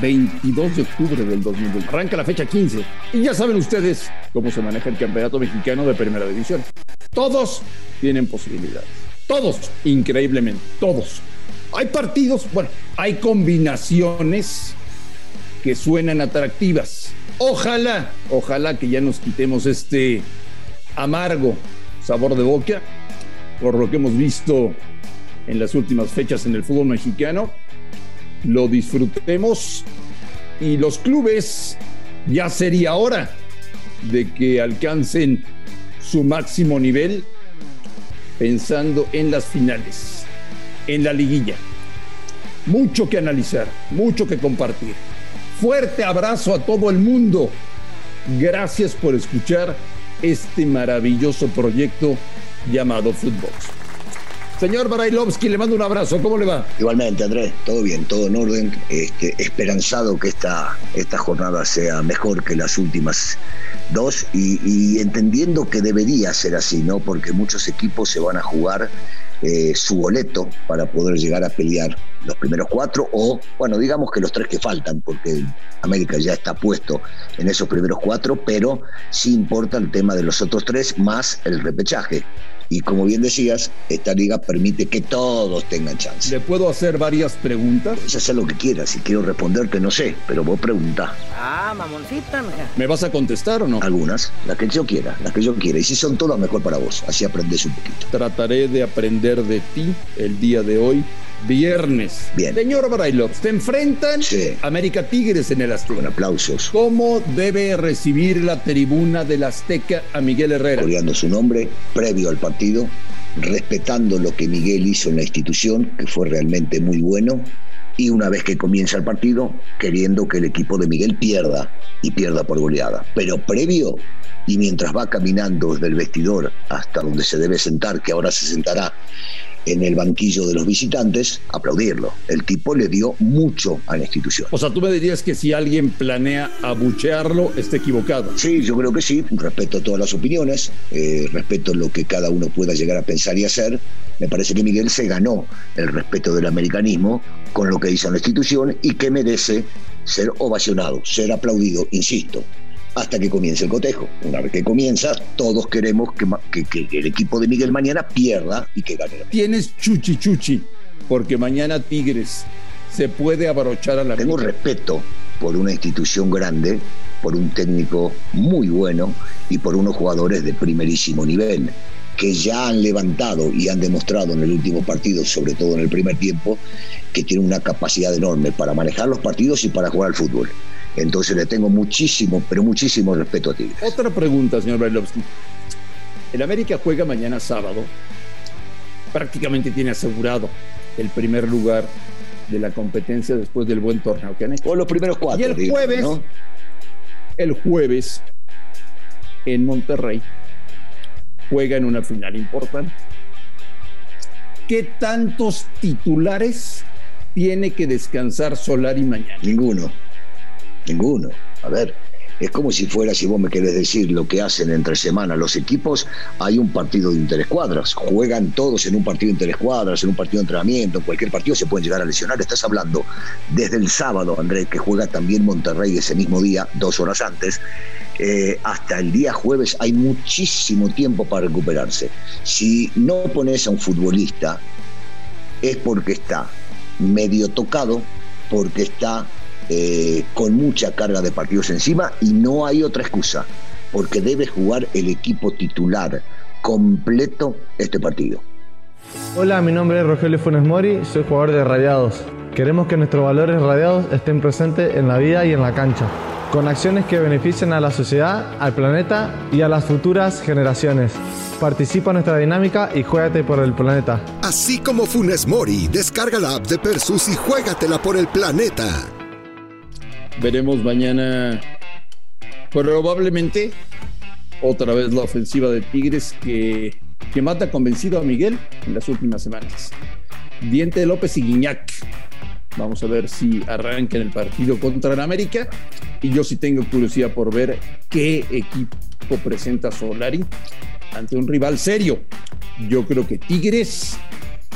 22 de octubre del 2020. Arranca la fecha 15. Y ya saben ustedes cómo se maneja el campeonato mexicano de primera división. Todos tienen posibilidades. Todos, increíblemente, todos. Hay partidos, bueno, hay combinaciones que suenan atractivas. Ojalá, ojalá que ya nos quitemos este amargo sabor de boca por lo que hemos visto en las últimas fechas en el fútbol mexicano lo disfrutemos y los clubes ya sería hora de que alcancen su máximo nivel pensando en las finales, en la liguilla. Mucho que analizar, mucho que compartir. Fuerte abrazo a todo el mundo. Gracias por escuchar este maravilloso proyecto llamado Footbox. Señor Barailovsky, le mando un abrazo. ¿Cómo le va? Igualmente, Andrés, todo bien, todo en orden. Este, esperanzado que esta, esta jornada sea mejor que las últimas dos y, entendiendo que debería ser así, ¿no? Porque muchos equipos se van a jugar eh, su boleto para poder llegar a pelear los primeros cuatro o, bueno, digamos que los tres que faltan, porque América ya está puesto en esos primeros cuatro, pero sí importa el tema de los otros tres más el repechaje. Y como bien decías, esta liga permite que todos tengan chance. ¿Le puedo hacer varias preguntas? Puedes hacer lo que quieras. Si quiero responderte, no sé, pero vos pregunta. Ah, mamoncita, mija. ¿Me vas a contestar o no? Algunas, las que yo quiera, las que yo quiera. Y si son todas, mejor para vos. Así aprendes un poquito. Trataré de aprender de ti el día de hoy viernes. Bien. Señor Brailov, se enfrentan Sí. América Tigres en el Azteca. Con aplausos. ¿Cómo debe recibir la tribuna del Azteca a Miguel Herrera? coreando su nombre previo al partido, respetando lo que Miguel hizo en la institución, que fue realmente muy bueno, y una vez que comienza el partido, queriendo que el equipo de Miguel pierda y pierda por goleada. Pero previo, y mientras va caminando desde el vestidor hasta donde se debe sentar, que ahora se sentará en el banquillo de los visitantes, aplaudirlo. El tipo le dio mucho a la institución. O sea, tú me dirías que si alguien planea abuchearlo, está equivocado. Sí, yo creo que sí. Respeto todas las opiniones, eh, respeto lo que cada uno pueda llegar a pensar y hacer. Me parece que Miguel se ganó el respeto del americanismo con lo que hizo en la institución y que merece ser ovacionado, ser aplaudido, insisto, hasta que comience el cotejo. Una vez que comienza, todos queremos que, que- que el equipo de Miguel mañana pierda y que gane. Tienes chuchi chuchi, porque mañana Tigres se puede abrochar a la Tengo respeto por una institución grande, por un técnico muy bueno y por unos jugadores de primerísimo nivel que ya han levantado y han demostrado en el último partido, sobre todo en el primer tiempo, que tienen una capacidad enorme para manejar los partidos y para jugar al fútbol. Entonces le tengo muchísimo, pero muchísimo respeto a Tigres. Otra pregunta, señor Brailovsky. El América juega mañana sábado. Prácticamente tiene asegurado el primer lugar de la competencia después del buen torneo que han hecho. O los primeros cuatro. Y el digamos, jueves, ¿no? el jueves, en Monterrey, juega en una final importante. ¿Qué tantos titulares tiene que descansar Solari mañana? Ninguno. Ninguno. A ver, es como si fuera, si vos me querés decir lo que hacen entre semana los equipos, hay un partido de interescuadras. Juegan todos en un partido de interescuadras, en un partido de entrenamiento, en cualquier partido se pueden llegar a lesionar. Estás hablando desde el sábado, Andrés, que juega también Monterrey ese mismo día, dos horas antes, eh, hasta el día jueves hay muchísimo tiempo para recuperarse. Si no pones a un futbolista, es porque está medio tocado, porque está eh, con mucha carga de partidos encima y no hay otra excusa, porque debe jugar el equipo titular completo este partido. Hola, mi nombre es Rogelio Funes Mori, soy jugador de Radiados. Queremos que nuestros valores radiados estén presentes en la vida y en la cancha, con acciones que beneficien a la sociedad, al planeta y a las futuras generaciones. Participa en nuestra dinámica y juégate por el planeta. Así como Funes Mori, descarga la app de Persus y juégatela por el planeta. Veremos mañana probablemente otra vez la ofensiva de Tigres que, que mata convencido a Miguel en las últimas semanas. Diente López y Guiñac. Vamos a ver si arranca en el partido contra el América. Y yo sí tengo curiosidad por ver qué equipo presenta Solari ante un rival serio. Yo creo que Tigres,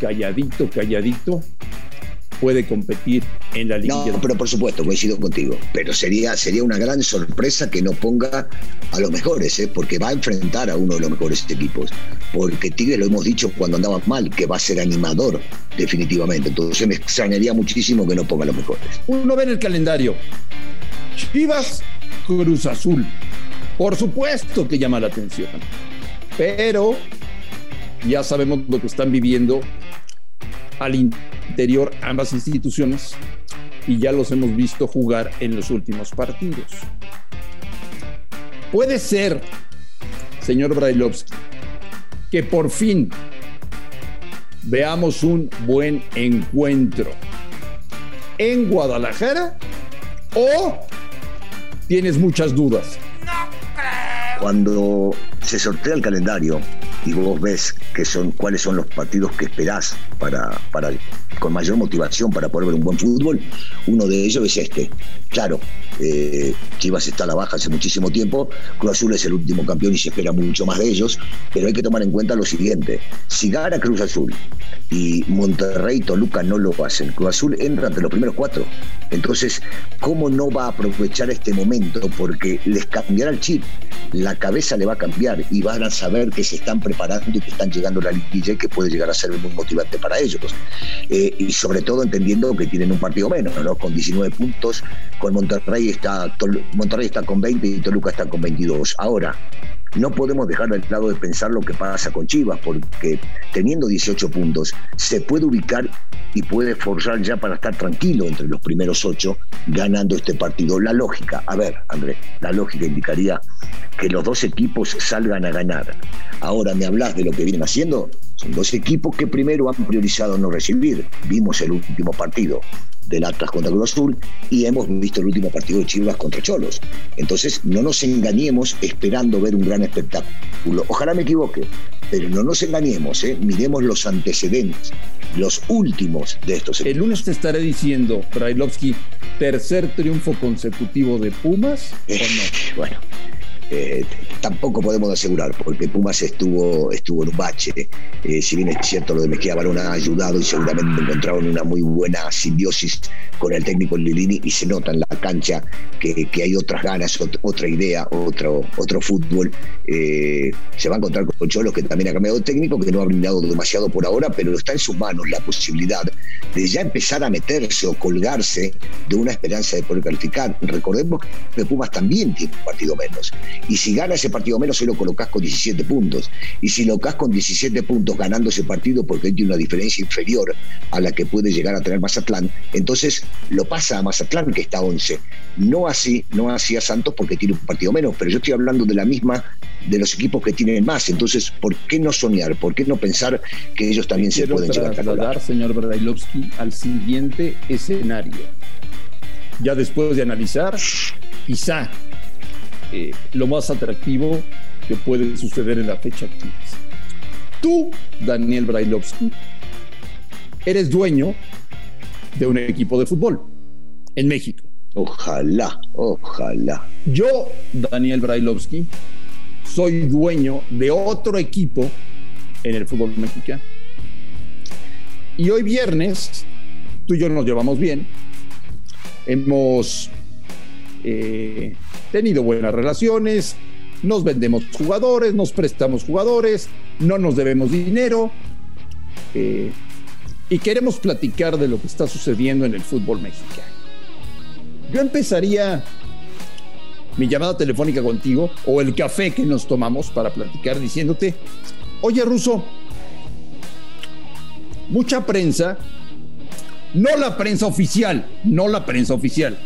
calladito, calladito, puede competir en la liga. No, pero por supuesto, coincido contigo. Pero sería, sería una gran sorpresa que no ponga a los mejores, ¿eh? porque va a enfrentar a uno de los mejores equipos. Porque Tigre lo hemos dicho cuando andaba mal, que va a ser animador, definitivamente. Entonces me extrañaría muchísimo que no ponga a los mejores. Uno ve en el calendario. Chivas, Cruz Azul. Por supuesto que llama la atención. Pero ya sabemos lo que están viviendo al interior ambas instituciones y ya los hemos visto jugar en los últimos partidos. Puede ser, señor Brailovsky, que por fin veamos un buen encuentro en Guadalajara o tienes muchas dudas. Cuando se sortea el calendario y vos ves que son, cuáles son los partidos que esperás para, para, con mayor motivación para poder ver un buen fútbol, uno de ellos es este. Claro, eh, Chivas está a la baja hace muchísimo tiempo, Cruz Azul es el último campeón y se espera mucho más de ellos, pero hay que tomar en cuenta lo siguiente, si gana Cruz Azul y Monterrey y Toluca no lo hacen, Cruz Azul entra entre los primeros cuatro, entonces, ¿cómo no va a aprovechar este momento? Porque les cambiará el chip, la cabeza le va a cambiar y van a saber que se están preparando y que están llegando a la liguilla que puede llegar a ser muy motivante para ellos. Eh, y sobre todo entendiendo que tienen un partido menos, ¿no? Con 19 puntos, con Monterrey está, Monterrey está con 20 y Toluca está con 22. Ahora, no podemos dejar de lado de pensar lo que pasa con Chivas, porque teniendo 18 puntos, se puede ubicar y puede forzar ya para estar tranquilo entre los primeros ocho, ganando este partido. La lógica, a ver, Andrés, la lógica indicaría que los dos equipos salgan a ganar. Ahora me hablas de lo que vienen haciendo. Son dos equipos que primero han priorizado no recibir. Vimos el último partido del Atlas contra Cruz Azul y hemos visto el último partido de Chivas contra Cholos. Entonces, no nos engañemos esperando ver un gran espectáculo. Ojalá me equivoque, pero no nos engañemos, ¿eh? miremos los antecedentes, los últimos de estos equipos. El lunes te estaré diciendo, Brailovsky, tercer triunfo consecutivo de Pumas. Bueno, eh, tampoco podemos asegurar, porque Pumas estuvo, estuvo en un bache. Eh, si bien es cierto, lo de Mejía Barón ha ayudado y seguramente encontraron una muy buena simbiosis con el técnico Lilini y se nota en la cancha que, hay otras ganas, otra, idea, otro, otro fútbol. Eh, se va a encontrar con Cholos, que también ha cambiado de técnico, que no ha brindado demasiado por ahora, pero está en sus manos la posibilidad de ya empezar a meterse o colgarse de una esperanza de poder calificar. Recordemos que Pumas también tiene un partido menos y si gana ese partido menos, se lo colocas con 17 puntos. Y si lo colocas con 17 puntos ganando ese partido, porque tiene una diferencia inferior a la que puede llegar a tener Mazatlán, entonces lo pasa a Mazatlán, que está 11. No así, no así a Santos, porque tiene un partido menos, pero yo estoy hablando de la misma, de los equipos que tienen más. Entonces, ¿por qué no soñar? ¿Por qué no pensar que ellos también se pueden llegar a dar, señor Bradailovsky, al siguiente escenario. Ya después de analizar, quizá eh, lo más atractivo que puede suceder en la fecha 15. Tú, Daniel Brailovsky, eres dueño de un equipo de fútbol en México. Ojalá, ojalá. Yo, Daniel Brailovsky, soy dueño de otro equipo en el fútbol mexicano. Y hoy viernes, tú y yo nos llevamos bien. Hemos eh, tenido buenas relaciones, nos vendemos jugadores, nos prestamos jugadores, no nos debemos dinero eh, y queremos platicar de lo que está sucediendo en el fútbol mexicano. Yo empezaría mi llamada telefónica contigo o el café que nos tomamos para platicar diciéndote, oye Ruso, mucha prensa, no la prensa oficial, no la prensa oficial,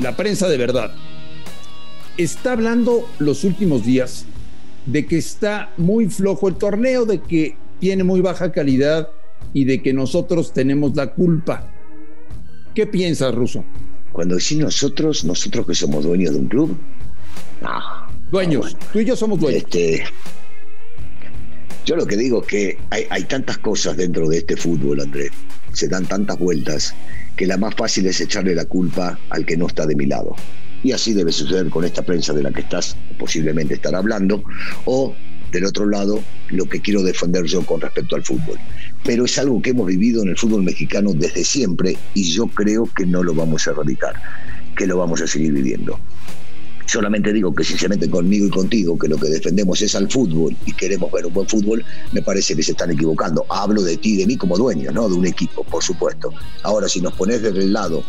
la prensa de verdad, está hablando los últimos días de que está muy flojo el torneo, de que tiene muy baja calidad y de que nosotros tenemos la culpa. ¿Qué piensas, Ruso? Cuando decís nosotros, nosotros que somos dueños de un club, Dueños, tú y yo somos dueños. Este, yo lo que digo es que hay, hay tantas cosas dentro de este fútbol, Andrés. Se dan tantas vueltas que la más fácil es echarle la culpa al que no está de mi lado. Y así debe suceder con esta prensa de la que estás posiblemente estar hablando, o del otro lado, lo que quiero defender yo con respecto al fútbol. Pero es algo que hemos vivido en el fútbol mexicano desde siempre y yo creo que no lo vamos a erradicar, que lo vamos a seguir viviendo. Solamente digo que si se meten conmigo y contigo, que lo que defendemos es al fútbol y queremos ver un buen fútbol, me parece que se están equivocando. Hablo de ti y de mí como dueño, ¿no? De un equipo, por supuesto. Ahora, si nos pones desde el lado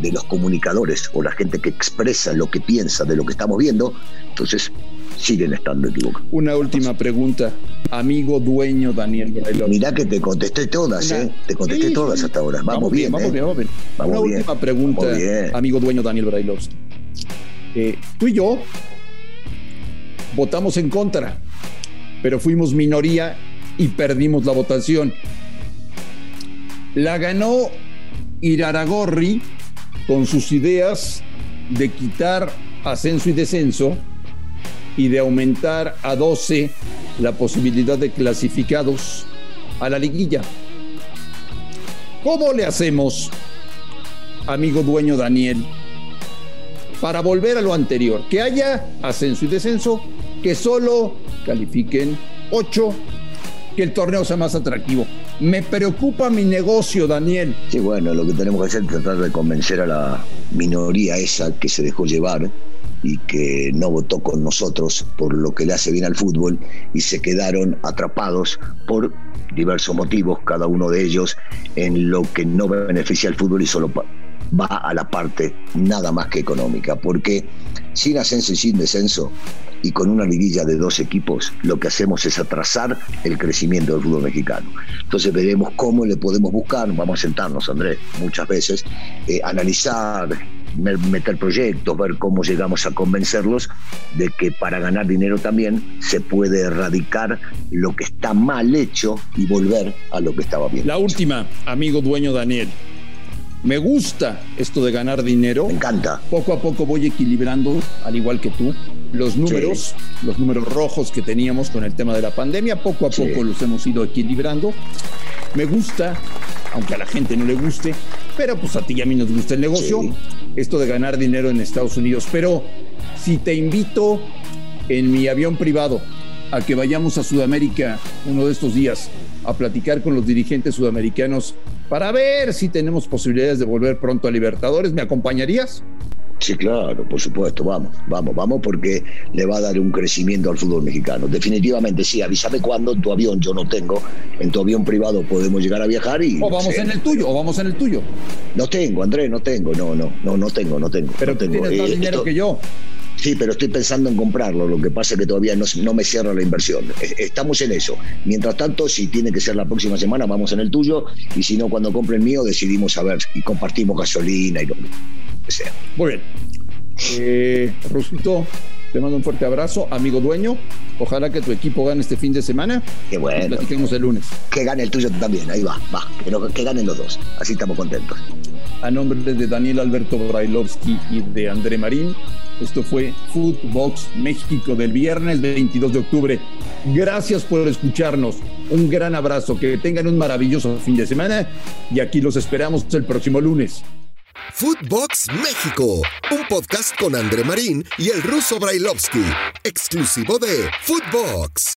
de los comunicadores o la gente que expresa lo que piensa de lo que estamos viendo, entonces siguen estando equivocados. Una última pregunta, amigo dueño Daniel Brailovsky. Mirá que te contesté todas, ¿eh? Te contesté Sí, todas hasta ahora. Vamos, bien, vamos ¿eh? bien, vamos bien. Una última pregunta, amigo dueño Daniel Brailovsky. Tú y yo votamos en contra, pero fuimos minoría y perdimos la votación. La ganó Iraragorri con sus ideas de quitar ascenso y descenso y de aumentar a 12 la posibilidad de clasificados a la liguilla. ¿Cómo le hacemos, amigo dueño Daniel, para volver a lo anterior? Que haya ascenso y descenso, que solo califiquen 8, que el torneo sea más atractivo. Me preocupa mi negocio, Daniel. Sí, bueno, lo que tenemos que hacer es tratar de convencer a la minoría esa que se dejó llevar y que no votó con nosotros por lo que le hace bien al fútbol y se quedaron atrapados por diversos motivos, cada uno de ellos en lo que no beneficia al fútbol y solo va a la parte nada más que económica, porque sin ascenso y sin descenso y con una liguilla de dos equipos, lo que hacemos es atrasar el crecimiento del fútbol mexicano. Entonces veremos cómo le podemos buscar, vamos a sentarnos, Andrés, muchas veces, eh, analizar, me- meter proyectos, ver cómo llegamos a convencerlos de que para ganar dinero también se puede erradicar lo que está mal hecho y volver a lo que estaba bien. La última, amigo dueño Daniel. Me gusta esto de ganar dinero. Me encanta. Poco a poco voy equilibrando, al igual que tú, los números, los números rojos que teníamos con el tema de la pandemia. Poco a Sí. poco los hemos ido equilibrando. Me gusta, aunque a la gente no le guste, pero pues a ti y a mí nos gusta el negocio, Sí. esto de ganar dinero en Estados Unidos. Pero si te invito en mi avión privado a que vayamos a Sudamérica uno de estos días a platicar con los dirigentes sudamericanos para ver si tenemos posibilidades de volver pronto a Libertadores, ¿me acompañarías? Sí, claro, por supuesto, vamos, vamos, vamos, porque le va a dar un crecimiento al fútbol mexicano. Definitivamente sí, avísame cuándo en tu avión, yo no tengo, en tu avión privado podemos llegar a viajar y... O vamos en el tuyo, o vamos en el tuyo. No tengo, Andrés, no tengo, no, no, no, no tengo, no tengo. Pero no tengo. tienes más Eh, dinero esto- que yo. Sí, pero estoy pensando en comprarlo, lo que pasa es que todavía no, no me cierra la inversión. Estamos en eso. Mientras tanto, si tiene que ser la próxima semana, vamos en el tuyo, y si no, cuando compre el mío, decidimos a ver y compartimos gasolina y lo que sea. Muy bien. Eh, Rusito, te mando un fuerte abrazo, amigo dueño. Ojalá que tu equipo gane este fin de semana. Qué bueno. platiquemos el lunes. Que gane el tuyo también, ahí va, va, que ganen los dos. Así estamos contentos. A nombre de Daniel Alberto Brailovsky y de André Marín, esto fue Footbox México del viernes 22 de octubre. Gracias por escucharnos. Un gran abrazo. Que tengan un maravilloso fin de semana y aquí los esperamos el próximo lunes. Footbox México, un podcast con André Marín y el ruso Brailovsky, exclusivo de Footbox.